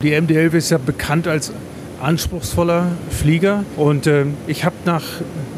Die MD-11 ist ja bekannt als anspruchsvoller Flieger und äh, ich habe nach,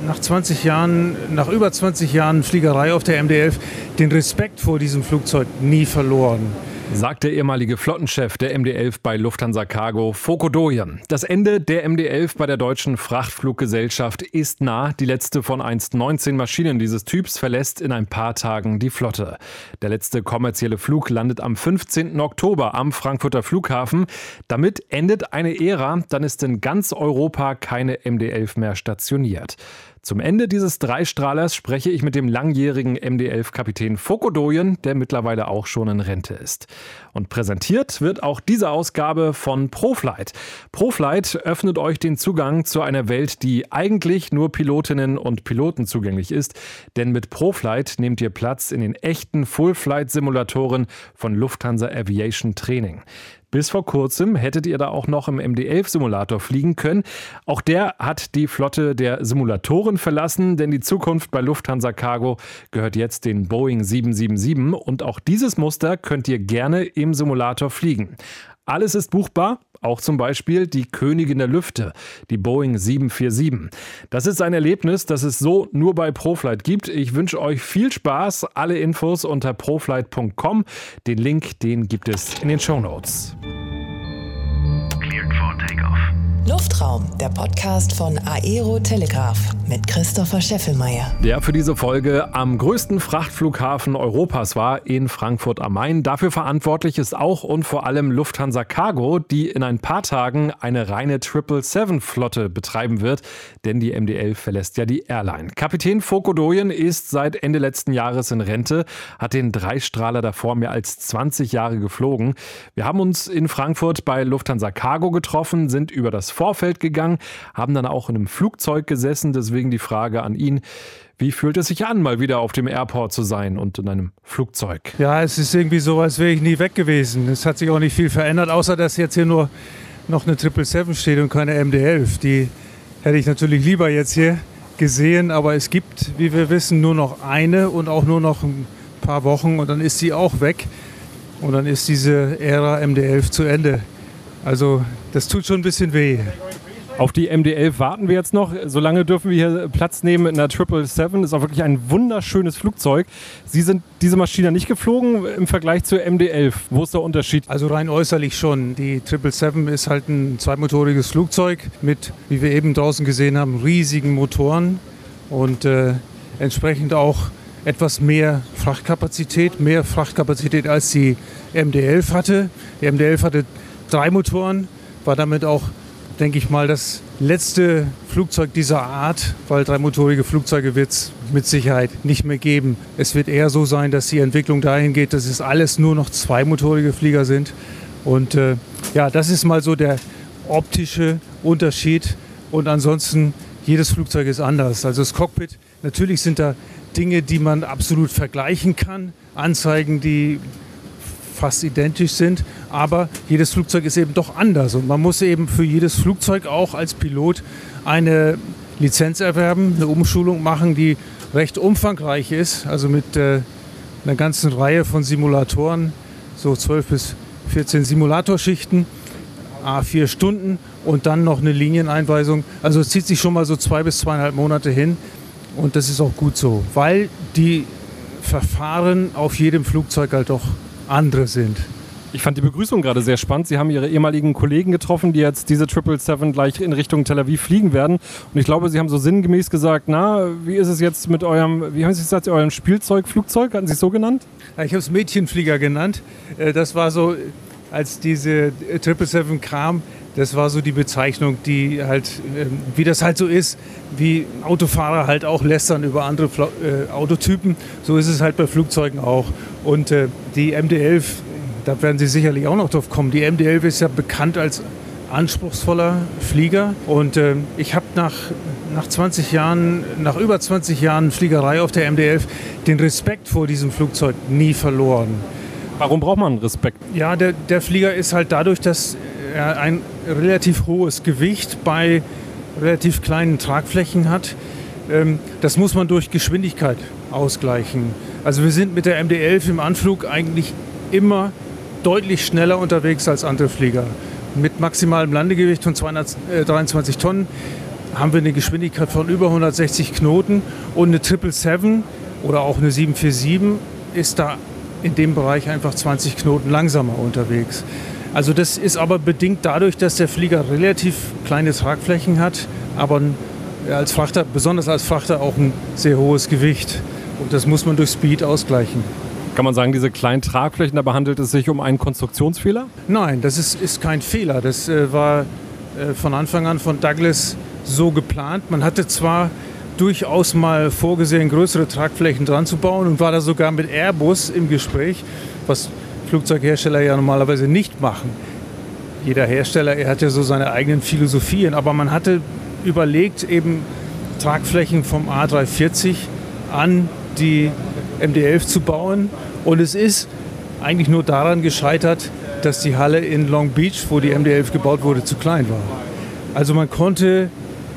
nach 20 Jahren, nach über 20 Jahren Fliegerei auf der MD-11 den Respekt vor diesem Flugzeug nie verloren sagt der ehemalige Flottenchef der MD-11 bei Lufthansa Cargo, Foko Doyen. Das Ende der MD-11 bei der deutschen Frachtfluggesellschaft ist nah. Die letzte von einst 19 Maschinen dieses Typs verlässt in ein paar Tagen die Flotte. Der letzte kommerzielle Flug landet am 15. Oktober am Frankfurter Flughafen. Damit endet eine Ära, dann ist in ganz Europa keine MD-11 mehr stationiert. Zum Ende dieses Dreistrahlers spreche ich mit dem langjährigen MD-11-Kapitän Fokodoyen, der mittlerweile auch schon in Rente ist. Und präsentiert wird auch diese Ausgabe von Proflight. Proflight öffnet euch den Zugang zu einer Welt, die eigentlich nur Pilotinnen und Piloten zugänglich ist. Denn mit Proflight nehmt ihr Platz in den echten Full-Flight-Simulatoren von Lufthansa Aviation Training. Bis vor kurzem hättet ihr da auch noch im MD-11-Simulator fliegen können. Auch der hat die Flotte der Simulatoren verlassen, denn die Zukunft bei Lufthansa Cargo gehört jetzt den Boeing 777 und auch dieses Muster könnt ihr gerne im Simulator fliegen. Alles ist buchbar, auch zum Beispiel die Königin der Lüfte, die Boeing 747. Das ist ein Erlebnis, das es so nur bei Proflight gibt. Ich wünsche euch viel Spaß. Alle Infos unter proflight.com. Den Link, den gibt es in den Show Notes. Luftraum, der Podcast von Aero Telegraph mit Christopher Scheffelmeier. Der für diese Folge am größten Frachtflughafen Europas war, in Frankfurt am Main. Dafür verantwortlich ist auch und vor allem Lufthansa Cargo, die in ein paar Tagen eine reine 777-Flotte betreiben wird, denn die MD-11 verlässt ja die Airline. Kapitän Fokodoyen ist seit Ende letzten Jahres in Rente, hat den Dreistrahler davor mehr als 20 Jahre geflogen. Wir haben uns in Frankfurt bei Lufthansa Cargo getroffen, sind über das Vorfeld gegangen, haben dann auch in einem Flugzeug gesessen. Deswegen die Frage an ihn. Wie fühlt es sich an, mal wieder auf dem Airport zu sein und in einem Flugzeug? Ja, es ist irgendwie so, als wäre ich nie weg gewesen. Es hat sich auch nicht viel verändert, außer dass jetzt hier nur noch eine 777 steht und keine MD-11. Die hätte ich natürlich lieber jetzt hier gesehen, aber es gibt, wie wir wissen, nur noch eine und auch nur noch ein paar Wochen und dann ist sie auch weg und dann ist diese Ära MD-11 zu Ende. Also das tut schon ein bisschen weh. Auf die MD-11 warten wir jetzt noch. Solange dürfen wir hier Platz nehmen in der 777. Ist auch wirklich ein wunderschönes Flugzeug. Sie sind diese Maschine nicht geflogen im Vergleich zur MD-11. Wo ist der Unterschied? Also rein äußerlich schon. Die 777 ist halt ein zweimotoriges Flugzeug mit, wie wir eben draußen gesehen haben, riesigen Motoren und äh, entsprechend auch etwas mehr Frachtkapazität, mehr Frachtkapazität als die MD-11 hatte. Die MD-11 hatte drei Motoren, war damit auch, denke ich mal, das letzte Flugzeug dieser Art, weil dreimotorige Flugzeuge wird es mit Sicherheit nicht mehr geben. Es wird eher so sein, dass die Entwicklung dahin geht, dass es alles nur noch zweimotorige Flieger sind. Und äh, ja, das ist mal so der optische Unterschied. Und ansonsten, jedes Flugzeug ist anders. Also das Cockpit, natürlich sind da Dinge, die man absolut vergleichen kann. Anzeigen, die fast identisch sind, aber jedes Flugzeug ist eben doch anders und man muss eben für jedes Flugzeug auch als Pilot eine Lizenz erwerben, eine Umschulung machen, die recht umfangreich ist, also mit äh, einer ganzen Reihe von Simulatoren, so 12 bis 14 Simulatorschichten, A4 Stunden und dann noch eine Linieneinweisung. Also es zieht sich schon mal so zwei bis zweieinhalb Monate hin und das ist auch gut so, weil die Verfahren auf jedem Flugzeug halt doch andere sind. Ich fand die Begrüßung gerade sehr spannend. Sie haben Ihre ehemaligen Kollegen getroffen, die jetzt diese 777 gleich in Richtung Tel Aviv fliegen werden. Und ich glaube, Sie haben so sinngemäß gesagt, na, wie ist es jetzt mit eurem, wie haben Sie gesagt, eurem Spielzeugflugzeug? Hatten Sie es so genannt? Ja, ich habe es Mädchenflieger genannt. Äh, das war so, als diese 777 kam, das war so die Bezeichnung, die halt, ähm, wie das halt so ist, wie Autofahrer halt auch lästern über andere äh, Autotypen. So ist es halt bei Flugzeugen auch. Und äh, die MD-11, da werden Sie sicherlich auch noch drauf kommen. Die MD-11 ist ja bekannt als anspruchsvoller Flieger. Und äh, ich habe nach, nach 20 Jahren, nach über 20 Jahren Fliegerei auf der MD-11 den Respekt vor diesem Flugzeug nie verloren. Warum braucht man Respekt? Ja, der, der Flieger ist halt dadurch, dass ein relativ hohes Gewicht bei relativ kleinen Tragflächen hat. Ähm, das muss man durch Geschwindigkeit ausgleichen. Also wir sind mit der MD-11 im Anflug eigentlich immer deutlich schneller unterwegs als andere Flieger. Mit maximalem Landegewicht von 223 Tonnen haben wir eine Geschwindigkeit von über 160 Knoten und eine 777 oder auch eine 747 ist da in dem Bereich einfach 20 Knoten langsamer unterwegs. Also das ist aber bedingt dadurch, dass der Flieger relativ kleine Tragflächen hat, aber als Frachter, besonders als Frachter auch ein sehr hohes Gewicht. Und das muss man durch Speed ausgleichen. Kann man sagen, diese kleinen Tragflächen, dabei handelt es sich um einen Konstruktionsfehler? Nein, das ist, ist kein Fehler. Das äh, war äh, von Anfang an von Douglas so geplant. Man hatte zwar durchaus mal vorgesehen, größere Tragflächen dran zu bauen und war da sogar mit Airbus im Gespräch, was Flugzeughersteller ja normalerweise nicht machen. Jeder Hersteller, er hat ja so seine eigenen Philosophien, aber man hatte überlegt, eben Tragflächen vom A340 an die MD-11 zu bauen. Und es ist eigentlich nur daran gescheitert, dass die Halle in Long Beach, wo die MD-11 gebaut wurde, zu klein war. Also man konnte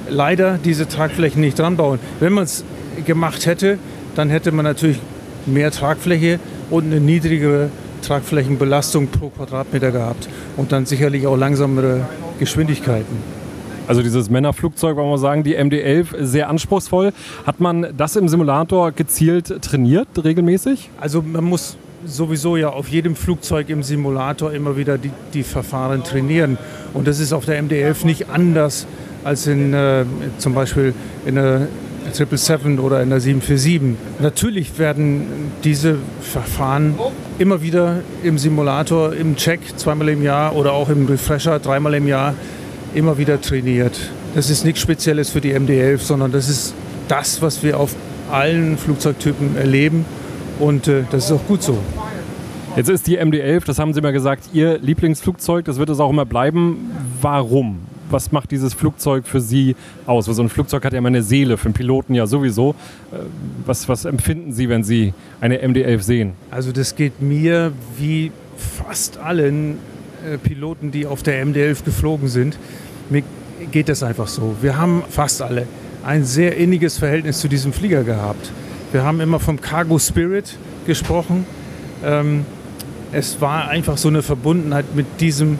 leider diese Tragflächen nicht dran bauen. Wenn man es gemacht hätte, dann hätte man natürlich mehr Tragfläche und eine niedrigere Tragflächenbelastung pro Quadratmeter gehabt und dann sicherlich auch langsamere Geschwindigkeiten. Also dieses Männerflugzeug, wollen wir sagen, die MD-11, sehr anspruchsvoll. Hat man das im Simulator gezielt trainiert, regelmäßig? Also man muss sowieso ja auf jedem Flugzeug im Simulator immer wieder die, die Verfahren trainieren. Und das ist auf der MD-11 nicht anders als in äh, zum Beispiel in der 777 oder in der 747. Natürlich werden diese Verfahren immer wieder im Simulator, im Check zweimal im Jahr oder auch im Refresher dreimal im Jahr immer wieder trainiert. Das ist nichts Spezielles für die MD-11, sondern das ist das, was wir auf allen Flugzeugtypen erleben und äh, das ist auch gut so. Jetzt ist die MD-11, das haben Sie mal gesagt, Ihr Lieblingsflugzeug, das wird es auch immer bleiben. Warum? Was macht dieses Flugzeug für Sie aus? Weil so ein Flugzeug hat ja immer eine Seele, für einen Piloten ja sowieso. Äh, was, was empfinden Sie, wenn Sie eine MD-11 sehen? Also das geht mir wie fast allen äh, Piloten, die auf der MD-11 geflogen sind. Mir geht das einfach so. Wir haben fast alle ein sehr inniges Verhältnis zu diesem Flieger gehabt. Wir haben immer vom Cargo Spirit gesprochen. Ähm, es war einfach so eine Verbundenheit mit diesem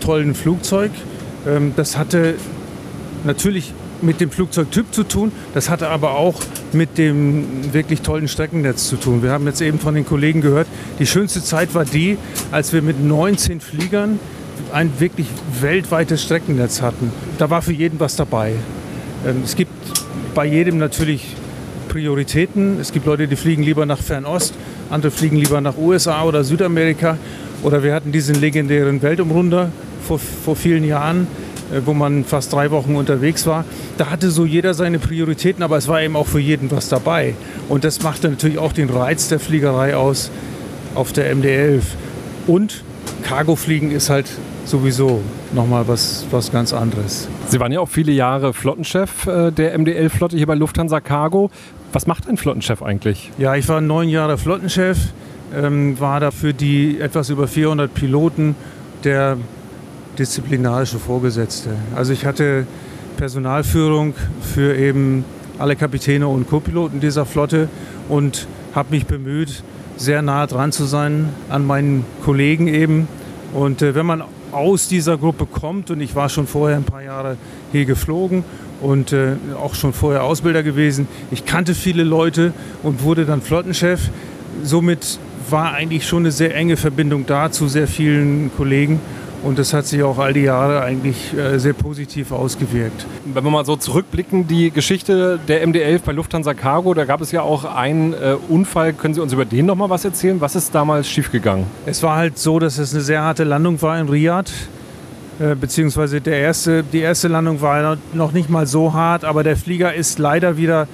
tollen Flugzeug. Ähm, das hatte natürlich mit dem Flugzeugtyp zu tun, das hatte aber auch mit dem wirklich tollen Streckennetz zu tun. Wir haben jetzt eben von den Kollegen gehört, die schönste Zeit war die, als wir mit 19 Fliegern ein wirklich weltweites Streckennetz hatten. Da war für jeden was dabei. Ähm, es gibt bei jedem natürlich Prioritäten. Es gibt Leute, die fliegen lieber nach Fernost, andere fliegen lieber nach USA oder Südamerika. Oder wir hatten diesen legendären Weltumrunder vor, vor vielen Jahren, äh, wo man fast drei Wochen unterwegs war. Da hatte so jeder seine Prioritäten, aber es war eben auch für jeden was dabei. Und das machte natürlich auch den Reiz der Fliegerei aus auf der MD-11. Und Cargofliegen ist halt sowieso nochmal was, was ganz anderes. Sie waren ja auch viele Jahre Flottenchef äh, der MD-11-Flotte hier bei Lufthansa Cargo. Was macht ein Flottenchef eigentlich? Ja, ich war neun Jahre Flottenchef, ähm, war da für die etwas über 400 Piloten der disziplinarische Vorgesetzte. Also ich hatte Personalführung für eben alle Kapitäne und Co-Piloten dieser Flotte und habe mich bemüht, sehr nah dran zu sein an meinen Kollegen eben. Und äh, wenn man aus dieser Gruppe kommt, und ich war schon vorher ein paar Jahre hier geflogen und äh, auch schon vorher Ausbilder gewesen, ich kannte viele Leute und wurde dann Flottenchef. Somit war eigentlich schon eine sehr enge Verbindung da zu sehr vielen Kollegen. Und das hat sich auch all die Jahre eigentlich äh, sehr positiv ausgewirkt. Wenn wir mal so zurückblicken, die Geschichte der MD-11 bei Lufthansa Cargo, da gab es ja auch einen äh, Unfall. Können Sie uns über den noch mal was erzählen? Was ist damals schiefgegangen? Es war halt so, dass es eine sehr harte Landung war in Riyadh. Äh, beziehungsweise der erste, die erste Landung war noch nicht mal so hart, aber der Flieger ist leider wieder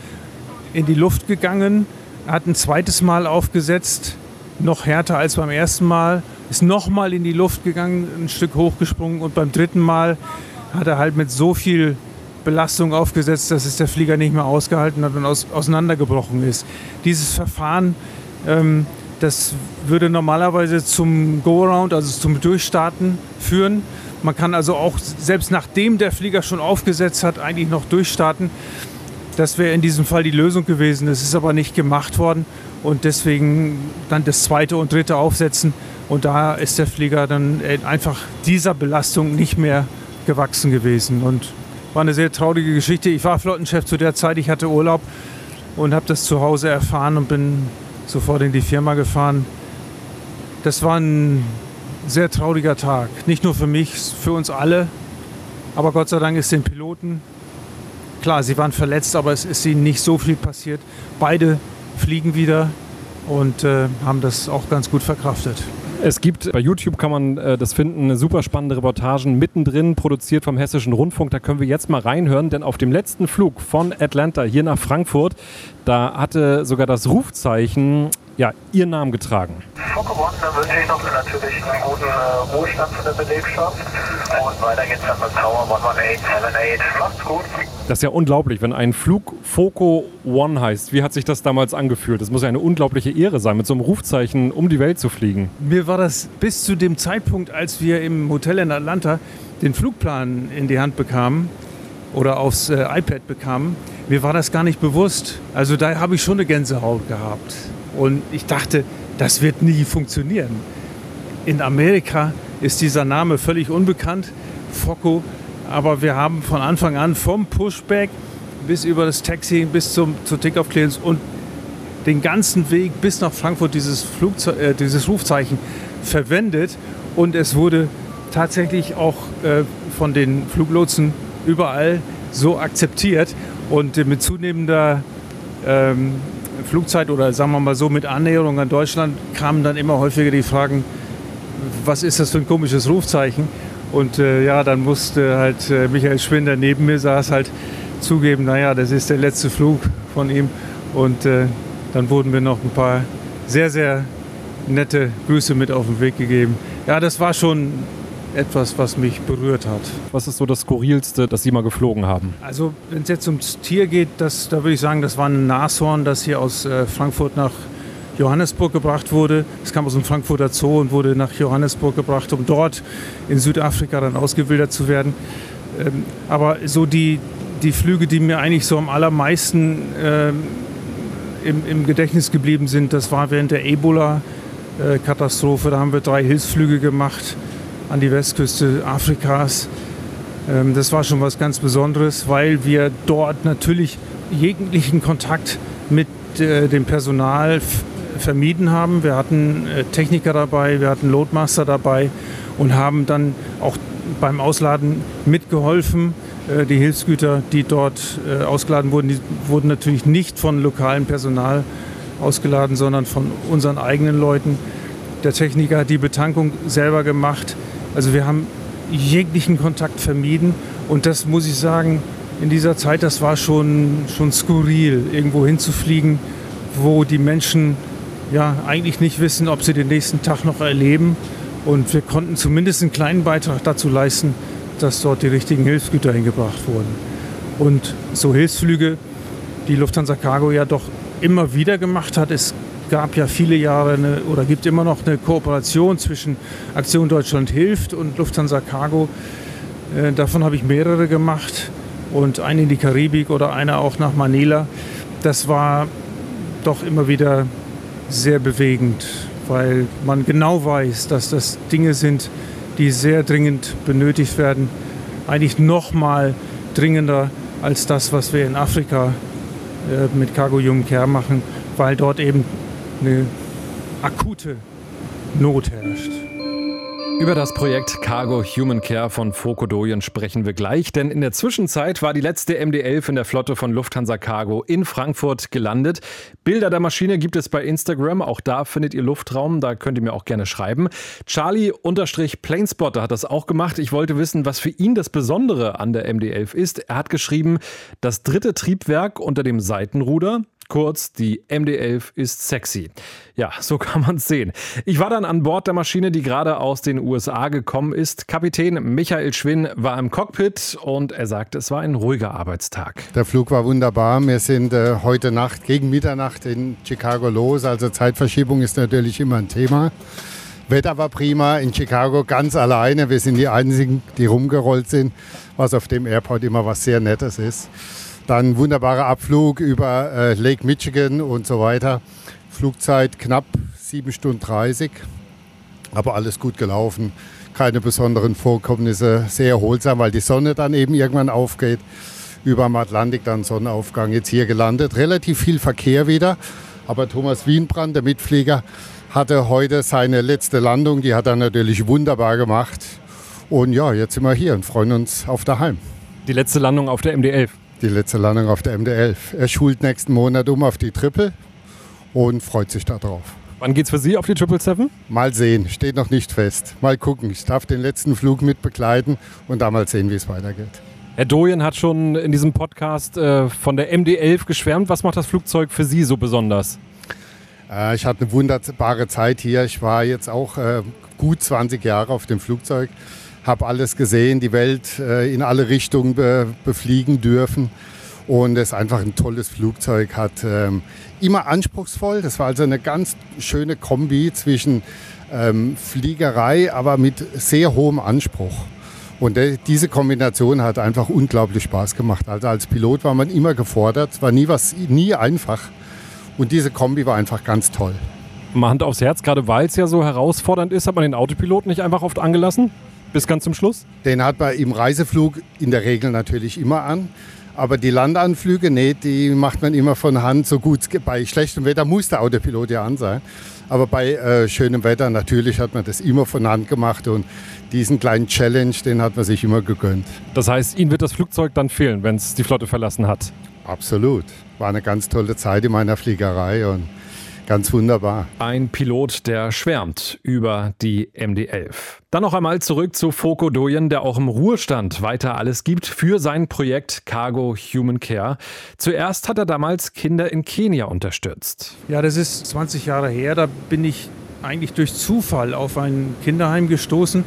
in die Luft gegangen, hat ein zweites Mal aufgesetzt, noch härter als beim ersten Mal ist nochmal in die Luft gegangen, ein Stück hochgesprungen und beim dritten Mal hat er halt mit so viel Belastung aufgesetzt, dass es der Flieger nicht mehr ausgehalten hat und aus, auseinandergebrochen ist. Dieses Verfahren, ähm, das würde normalerweise zum Go-Around, also zum Durchstarten führen. Man kann also auch, selbst nachdem der Flieger schon aufgesetzt hat, eigentlich noch durchstarten. Das wäre in diesem Fall die Lösung gewesen. Das ist aber nicht gemacht worden und deswegen dann das zweite und dritte Aufsetzen Und da ist der Flieger dann einfach dieser Belastung nicht mehr gewachsen gewesen. Und war eine sehr traurige Geschichte. Ich war Flottenchef zu der Zeit, ich hatte Urlaub und habe das zu Hause erfahren und bin sofort in die Firma gefahren. Das war ein sehr trauriger Tag. Nicht nur für mich, für uns alle. Aber Gott sei Dank ist den Piloten, klar, sie waren verletzt, aber es ist ihnen nicht so viel passiert. Beide fliegen wieder und äh, haben das auch ganz gut verkraftet. Es gibt bei YouTube kann man äh, das finden, eine super spannende Reportagen mittendrin, produziert vom Hessischen Rundfunk. Da können wir jetzt mal reinhören, denn auf dem letzten Flug von Atlanta hier nach Frankfurt, da hatte sogar das Rufzeichen ja, Ihren Namen getragen. Focke One, dann wünsche ich noch natürlich einen guten äh, Ruhestand für der Belegschaft. Und weiter geht's dann mit Tower 11878. Macht's gut. Das ist ja unglaublich, wenn ein Flug Foco One heißt. Wie hat sich das damals angefühlt? Das muss ja eine unglaubliche Ehre sein, mit so einem Rufzeichen um die Welt zu fliegen. Mir war das bis zu dem Zeitpunkt, als wir im Hotel in Atlanta den Flugplan in die Hand bekamen oder aufs äh, iPad bekamen, mir war das gar nicht bewusst. Also da habe ich schon eine Gänsehaut gehabt. Und ich dachte, das wird nie funktionieren. In Amerika ist dieser Name völlig unbekannt, Focco. Aber wir haben von Anfang an vom Pushback bis über das Taxi bis zum, zur Takeoff-Clearance und den ganzen Weg bis nach Frankfurt dieses, Flugze äh, dieses Rufzeichen verwendet. Und es wurde tatsächlich auch äh, von den Fluglotsen überall so akzeptiert. Und äh, mit zunehmender ähm, Flugzeit oder sagen wir mal so mit Annäherung an Deutschland kamen dann immer häufiger die Fragen, was ist das für ein komisches Rufzeichen? Und äh, ja, dann musste halt äh, Michael Schwinder neben mir saß halt zugeben, naja, das ist der letzte Flug von ihm. Und äh, dann wurden mir noch ein paar sehr, sehr nette Grüße mit auf den Weg gegeben. Ja, das war schon etwas, was mich berührt hat. Was ist so das Skurrilste, das Sie mal geflogen haben? Also wenn es jetzt ums Tier geht, das, da würde ich sagen, das war ein Nashorn, das hier aus äh, Frankfurt nach Johannesburg gebracht wurde. Es kam aus dem Frankfurter Zoo und wurde nach Johannesburg gebracht, um dort in Südafrika dann ausgewildert zu werden. Ähm, aber so die, die Flüge, die mir eigentlich so am allermeisten ähm, im, im Gedächtnis geblieben sind, das war während der Ebola-Katastrophe. Da haben wir drei Hilfsflüge gemacht an die Westküste Afrikas. Ähm, das war schon was ganz Besonderes, weil wir dort natürlich jeglichen Kontakt mit äh, dem Personal vermieden haben. Wir hatten äh, Techniker dabei, wir hatten Loadmaster dabei und haben dann auch beim Ausladen mitgeholfen. Äh, die Hilfsgüter, die dort ausgeladen wurden, die wurden natürlich nicht von lokalem Personal ausgeladen, sondern von unseren eigenen Leuten. Der Techniker hat die Betankung selber gemacht. Also wir haben jeglichen Kontakt vermieden und das muss ich sagen, in dieser Zeit, das war schon, schon skurril, irgendwo hinzufliegen, wo die Menschen ja eigentlich nicht wissen, ob sie den nächsten Tag noch erleben. Und wir konnten zumindest einen kleinen Beitrag dazu leisten, dass dort die richtigen Hilfsgüter hingebracht wurden. Und so Hilfsflüge, die Lufthansa Cargo ja doch immer wieder gemacht hat, ist gab ja viele Jahre eine, oder gibt immer noch eine Kooperation zwischen Aktion Deutschland hilft und Lufthansa Cargo. Äh, davon habe ich mehrere gemacht und eine in die Karibik oder eine auch nach Manila. Das war doch immer wieder sehr bewegend, weil man genau weiß, dass das Dinge sind, die sehr dringend benötigt werden. Eigentlich noch mal dringender als das, was wir in Afrika äh, mit Cargo Human Care machen, weil dort eben eine akute Not herrscht. Über das Projekt Cargo Human Care von Fokodoyen sprechen wir gleich, denn in der Zwischenzeit war die letzte MD-11 in der Flotte von Lufthansa Cargo in Frankfurt gelandet. Bilder der Maschine gibt es bei Instagram, auch da findet ihr Luftraum, da könnt ihr mir auch gerne schreiben. Charlie-Planespotter hat das auch gemacht. Ich wollte wissen, was für ihn das Besondere an der MD-11 ist. Er hat geschrieben, das dritte Triebwerk unter dem Seitenruder, Kurz, die MD-11 ist sexy. Ja, so kann man es sehen. Ich war dann an Bord der Maschine, die gerade aus den USA gekommen ist. Kapitän Michael Schwinn war im Cockpit und er sagte, es war ein ruhiger Arbeitstag. Der Flug war wunderbar. Wir sind äh, heute Nacht gegen Mitternacht in Chicago los. Also Zeitverschiebung ist natürlich immer ein Thema. Wetter war prima in Chicago ganz alleine. Wir sind die Einzigen, die rumgerollt sind, was auf dem Airport immer was sehr Nettes ist. Dann wunderbarer Abflug über äh, Lake Michigan und so weiter. Flugzeit knapp 7 Stunden 30. Aber alles gut gelaufen, keine besonderen Vorkommnisse, sehr erholsam, weil die Sonne dann eben irgendwann aufgeht. Über dem Atlantik dann Sonnenaufgang jetzt hier gelandet. Relativ viel Verkehr wieder. Aber Thomas Wienbrand, der Mitflieger, hatte heute seine letzte Landung. Die hat er natürlich wunderbar gemacht. Und ja, jetzt sind wir hier und freuen uns auf daheim. Die letzte Landung auf der MD-11. Die letzte Landung auf der MD-11. Er schult nächsten Monat um auf die Triple und freut sich darauf. Wann geht's für Sie auf die 777? Mal sehen, steht noch nicht fest. Mal gucken. Ich darf den letzten Flug mit begleiten und da mal sehen, wie es weitergeht. Herr Doyen hat schon in diesem Podcast äh, von der MD-11 geschwärmt. Was macht das Flugzeug für Sie so besonders? Äh, ich hatte eine wunderbare Zeit hier. Ich war jetzt auch äh, gut 20 Jahre auf dem Flugzeug, habe alles gesehen, die Welt äh, in alle Richtungen be befliegen dürfen. Und es ist einfach ein tolles Flugzeug, hat ähm, immer anspruchsvoll. Das war also eine ganz schöne Kombi zwischen ähm, Fliegerei, aber mit sehr hohem Anspruch. Und diese Kombination hat einfach unglaublich Spaß gemacht. Also als Pilot war man immer gefordert, war nie was, nie einfach. Und diese Kombi war einfach ganz toll. Mal Hand aufs Herz, gerade weil es ja so herausfordernd ist, hat man den Autopiloten nicht einfach oft angelassen? Bis ganz zum Schluss? Den hat man im Reiseflug in der Regel natürlich immer an. Aber die Landanflüge, nee, die macht man immer von Hand so gut. Bei schlechtem Wetter muss der Autopilot ja an sein. Aber bei äh, schönem Wetter natürlich hat man das immer von Hand gemacht und diesen kleinen Challenge, den hat man sich immer gegönnt. Das heißt, Ihnen wird das Flugzeug dann fehlen, wenn es die Flotte verlassen hat? Absolut. War eine ganz tolle Zeit in meiner Fliegerei und Ganz wunderbar. Ein Pilot, der schwärmt über die MD-11. Dann noch einmal zurück zu Foko Doyen, der auch im Ruhestand weiter alles gibt für sein Projekt Cargo Human Care. Zuerst hat er damals Kinder in Kenia unterstützt. Ja, das ist 20 Jahre her. Da bin ich eigentlich durch Zufall auf ein Kinderheim gestoßen.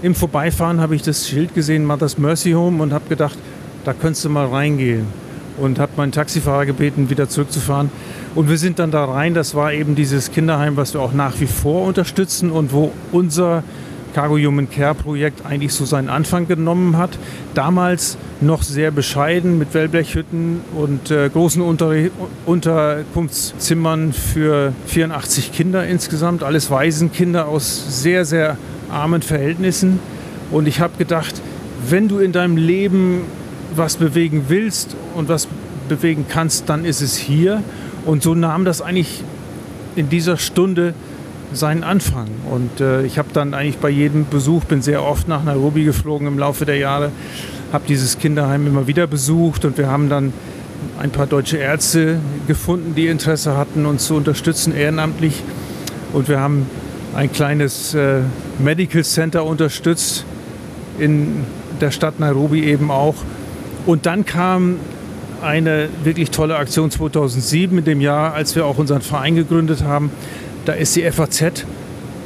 Im Vorbeifahren habe ich das Schild gesehen, Mother's Mercy Home, und habe gedacht, da könntest du mal reingehen. Und habe meinen Taxifahrer gebeten, wieder zurückzufahren. Und wir sind dann da rein. Das war eben dieses Kinderheim, was wir auch nach wie vor unterstützen und wo unser Cargo Human Care Projekt eigentlich so seinen Anfang genommen hat. Damals noch sehr bescheiden mit Wellblechhütten und äh, großen Unter Unterkunftszimmern für 84 Kinder insgesamt. Alles Waisenkinder aus sehr, sehr armen Verhältnissen. Und ich habe gedacht, wenn du in deinem Leben was bewegen willst und was bewegen kannst, dann ist es hier. Und so nahm das eigentlich in dieser Stunde seinen Anfang. Und äh, ich habe dann eigentlich bei jedem Besuch, bin sehr oft nach Nairobi geflogen im Laufe der Jahre, habe dieses Kinderheim immer wieder besucht und wir haben dann ein paar deutsche Ärzte gefunden, die Interesse hatten, uns zu unterstützen ehrenamtlich. Und wir haben ein kleines äh, Medical Center unterstützt in der Stadt Nairobi eben auch. Und dann kam eine wirklich tolle Aktion 2007, in dem Jahr, als wir auch unseren Verein gegründet haben. Da ist die FAZ,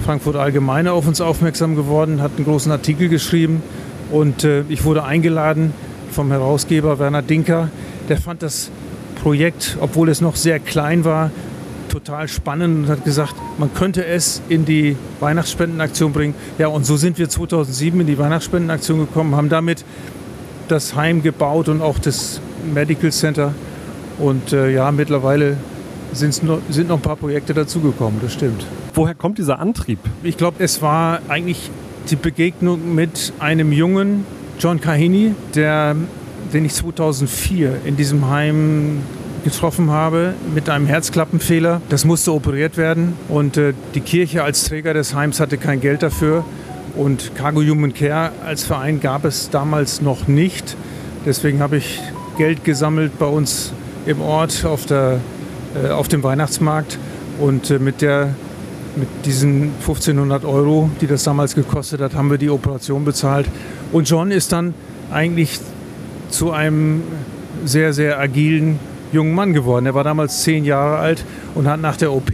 Frankfurt Allgemeine, auf uns aufmerksam geworden, hat einen großen Artikel geschrieben und äh, ich wurde eingeladen vom Herausgeber Werner Dinker. Der fand das Projekt, obwohl es noch sehr klein war, total spannend und hat gesagt, man könnte es in die Weihnachtsspendenaktion bringen. Ja, und so sind wir 2007 in die Weihnachtsspendenaktion gekommen, haben damit das Heim gebaut und auch das Medical Center. Und äh, ja, mittlerweile sind noch ein paar Projekte dazugekommen, das stimmt. Woher kommt dieser Antrieb? Ich glaube, es war eigentlich die Begegnung mit einem jungen John Kahini, der, den ich 2004 in diesem Heim getroffen habe mit einem Herzklappenfehler. Das musste operiert werden und äh, die Kirche als Träger des Heims hatte kein Geld dafür. Und Cargo Human Care als Verein gab es damals noch nicht. Deswegen habe ich Geld gesammelt bei uns im Ort auf, der, äh, auf dem Weihnachtsmarkt. Und äh, mit, der, mit diesen 1500 Euro, die das damals gekostet hat, haben wir die Operation bezahlt. Und John ist dann eigentlich zu einem sehr, sehr agilen jungen Mann geworden. Er war damals zehn Jahre alt und hat nach der OP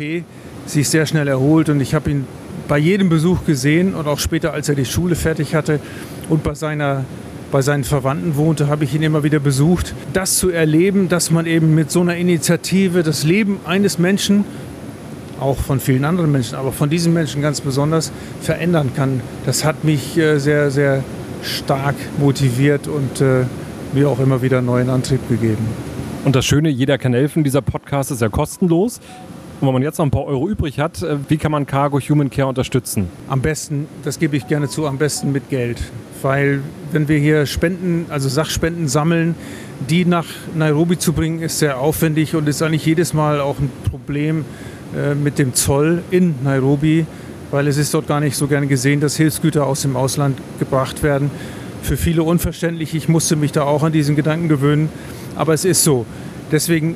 sich sehr schnell erholt. Und ich habe ihn bei jedem Besuch gesehen und auch später, als er die Schule fertig hatte und bei, seiner, bei seinen Verwandten wohnte, habe ich ihn immer wieder besucht. Das zu erleben, dass man eben mit so einer Initiative das Leben eines Menschen, auch von vielen anderen Menschen, aber von diesen Menschen ganz besonders verändern kann, das hat mich äh, sehr, sehr stark motiviert und äh, mir auch immer wieder neuen Antrieb gegeben. Und das Schöne, jeder kann helfen. Dieser Podcast ist ja kostenlos. Und wenn man jetzt noch ein paar Euro übrig hat, äh, wie kann man Cargo Human Care unterstützen? Am besten, das gebe ich gerne zu, am besten mit Geld. Weil wenn wir hier Spenden, also Sachspenden sammeln, die nach Nairobi zu bringen, ist sehr aufwendig und ist eigentlich jedes Mal auch ein Problem äh, mit dem Zoll in Nairobi, weil es ist dort gar nicht so gern gesehen, dass Hilfsgüter aus dem Ausland gebracht werden. Für viele unverständlich, ich musste mich da auch an diesen Gedanken gewöhnen, aber es ist so. Deswegen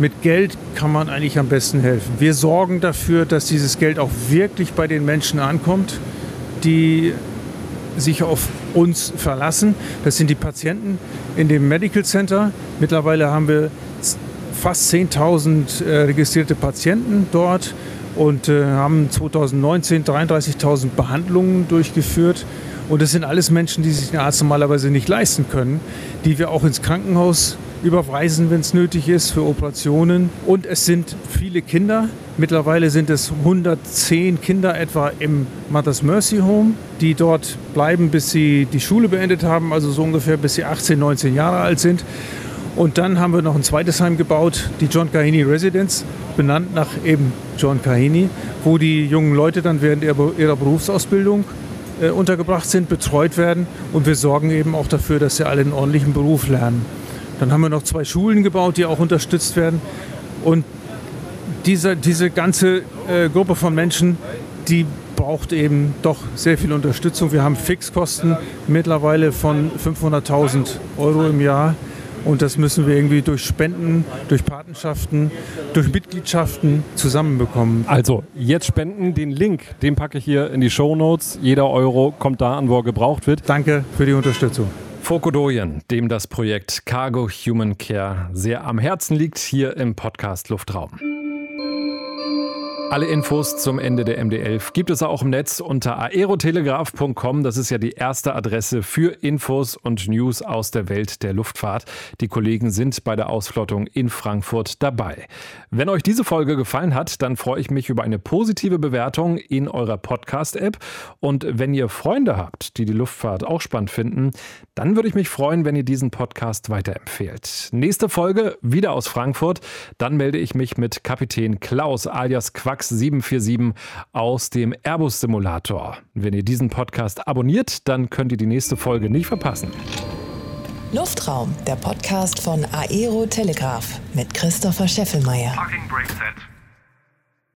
mit Geld kann man eigentlich am besten helfen. Wir sorgen dafür, dass dieses Geld auch wirklich bei den Menschen ankommt, die sich auf uns verlassen. Das sind die Patienten in dem Medical Center. Mittlerweile haben wir fast 10.000 äh, registrierte Patienten dort und äh, haben 2019 33.000 Behandlungen durchgeführt. Und das sind alles Menschen, die sich den Arzt normalerweise nicht leisten können, die wir auch ins Krankenhaus überweisen, wenn es nötig ist, für Operationen. Und es sind viele Kinder. Mittlerweile sind es 110 Kinder etwa im Mother's Mercy Home, die dort bleiben, bis sie die Schule beendet haben, also so ungefähr bis sie 18, 19 Jahre alt sind. Und dann haben wir noch ein zweites Heim gebaut, die John Kahini Residence, benannt nach eben John Kahini, wo die jungen Leute dann während ihrer Berufsausbildung äh, untergebracht sind, betreut werden. Und wir sorgen eben auch dafür, dass sie alle einen ordentlichen Beruf lernen. Dann haben wir noch zwei Schulen gebaut, die auch unterstützt werden. Und diese, diese ganze äh, Gruppe von Menschen, die braucht eben doch sehr viel Unterstützung. Wir haben Fixkosten mittlerweile von 500.000 Euro im Jahr. Und das müssen wir irgendwie durch Spenden, durch Patenschaften, durch Mitgliedschaften zusammenbekommen. Also jetzt spenden. Den Link, den packe ich hier in die Show Notes. Jeder Euro kommt da an, wo er gebraucht wird. Danke für die Unterstützung. Fokodoyen, dem das Projekt Cargo Human Care sehr am Herzen liegt, hier im Podcast Luftraum. Alle Infos zum Ende der MD11 gibt es auch im Netz unter aerotelegraph.com. Das ist ja die erste Adresse für Infos und News aus der Welt der Luftfahrt. Die Kollegen sind bei der Ausflottung in Frankfurt dabei. Wenn euch diese Folge gefallen hat, dann freue ich mich über eine positive Bewertung in eurer Podcast-App. Und wenn ihr Freunde habt, die die Luftfahrt auch spannend finden, dann würde ich mich freuen, wenn ihr diesen Podcast weiterempfehlt. Nächste Folge wieder aus Frankfurt. Dann melde ich mich mit Kapitän Klaus alias Quack Max 747 aus dem Airbus Simulator. Wenn ihr diesen Podcast abonniert, dann könnt ihr die nächste Folge nicht verpassen. Luftraum, der Podcast von Aero Telegraph mit Christopher Scheffelmeier. Parking brake set.